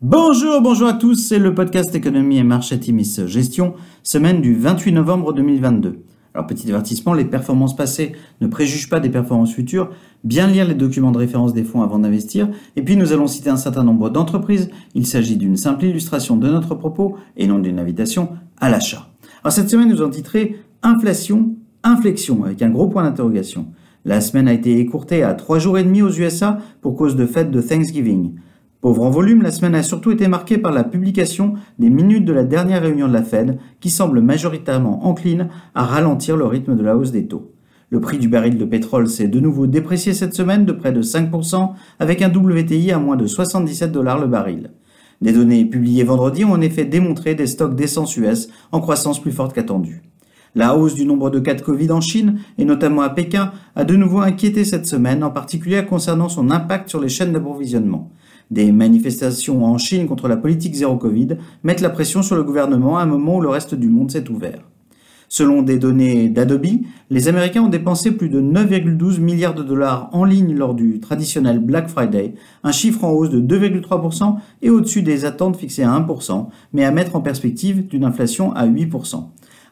Bonjour, bonjour à tous, c'est le podcast Économie et Marché Timis Gestion, semaine du 28 novembre 2022. Alors petit avertissement, les performances passées ne préjugent pas des performances futures, bien lire les documents de référence des fonds avant d'investir, et puis nous allons citer un certain nombre d'entreprises, il s'agit d'une simple illustration de notre propos et non d'une invitation à l'achat. Alors cette semaine nous avons titré Inflation, inflexion, avec un gros point d'interrogation. La semaine a été écourtée à trois jours et demi aux USA pour cause de fête de Thanksgiving. Pauvre en volume, la semaine a surtout été marquée par la publication des minutes de la dernière réunion de la Fed, qui semble majoritairement encline à ralentir le rythme de la hausse des taux. Le prix du baril de pétrole s'est de nouveau déprécié cette semaine de près de 5%, avec un WTI à moins de 77 dollars le baril. Des données publiées vendredi ont en effet démontré des stocks d'essence US en croissance plus forte qu'attendue. La hausse du nombre de cas de Covid en Chine, et notamment à Pékin, a de nouveau inquiété cette semaine, en particulier concernant son impact sur les chaînes d'approvisionnement. Des manifestations en Chine contre la politique zéro Covid mettent la pression sur le gouvernement à un moment où le reste du monde s'est ouvert. Selon des données d'Adobe, les Américains ont dépensé plus de 9,12 milliards de dollars en ligne lors du traditionnel Black Friday, un chiffre en hausse de 2,3% et au-dessus des attentes fixées à 1%, mais à mettre en perspective d'une inflation à 8%.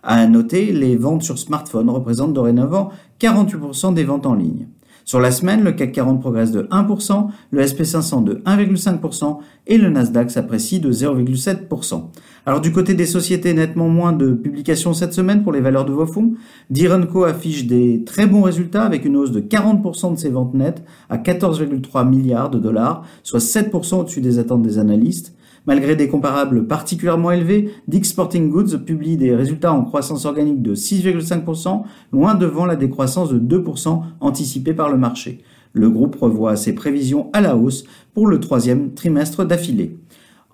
À noter, les ventes sur smartphone représentent dorénavant 48% des ventes en ligne. Sur la semaine, le CAC 40 progresse de 1%, le SP500 de 1,5% et le Nasdaq s'apprécie de 0,7%. Alors du côté des sociétés, nettement moins de publications cette semaine pour les valeurs de vos fonds. Direnco affiche des très bons résultats avec une hausse de 40% de ses ventes nettes à 14,3 milliards de dollars, soit 7% au-dessus des attentes des analystes. Malgré des comparables particulièrement élevés, Dick's Sporting Goods publie des résultats en croissance organique de 6,5%, loin devant la décroissance de 2% anticipée par le marché. Le groupe revoit ses prévisions à la hausse pour le troisième trimestre d'affilée.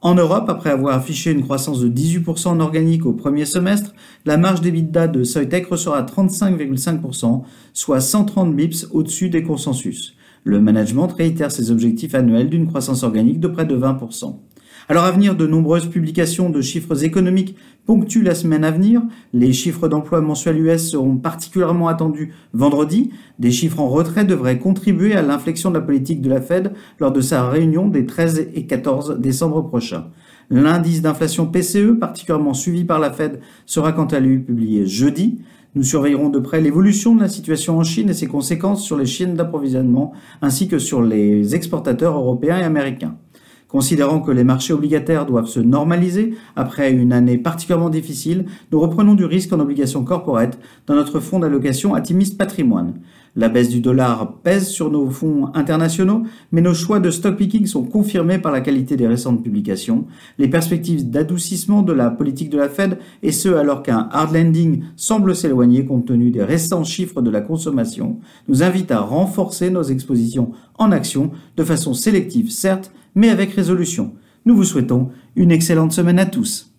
En Europe, après avoir affiché une croissance de 18% en organique au premier semestre, la marge d'EBITDA de Soitec ressort à 35,5%, soit 130 bips au-dessus des consensus. Le management réitère ses objectifs annuels d'une croissance organique de près de 20%. Alors à venir, de nombreuses publications de chiffres économiques ponctuent la semaine à venir. Les chiffres d'emploi mensuels US seront particulièrement attendus vendredi. Des chiffres en retrait devraient contribuer à l'inflexion de la politique de la Fed lors de sa réunion des 13 et 14 décembre prochains. L'indice d'inflation PCE, particulièrement suivi par la Fed, sera quant à lui publié jeudi. Nous surveillerons de près l'évolution de la situation en Chine et ses conséquences sur les chaînes d'approvisionnement ainsi que sur les exportateurs européens et américains. Considérant que les marchés obligataires doivent se normaliser après une année particulièrement difficile, nous reprenons du risque en obligations corporate dans notre fonds d'allocation Atimis Patrimoine. La baisse du dollar pèse sur nos fonds internationaux, mais nos choix de stock picking sont confirmés par la qualité des récentes publications. Les perspectives d'adoucissement de la politique de la Fed, et ce alors qu'un hard landing semble s'éloigner compte tenu des récents chiffres de la consommation, nous invitent à renforcer nos expositions en actions de façon sélective certes, mais avec résolution. Nous vous souhaitons une excellente semaine à tous.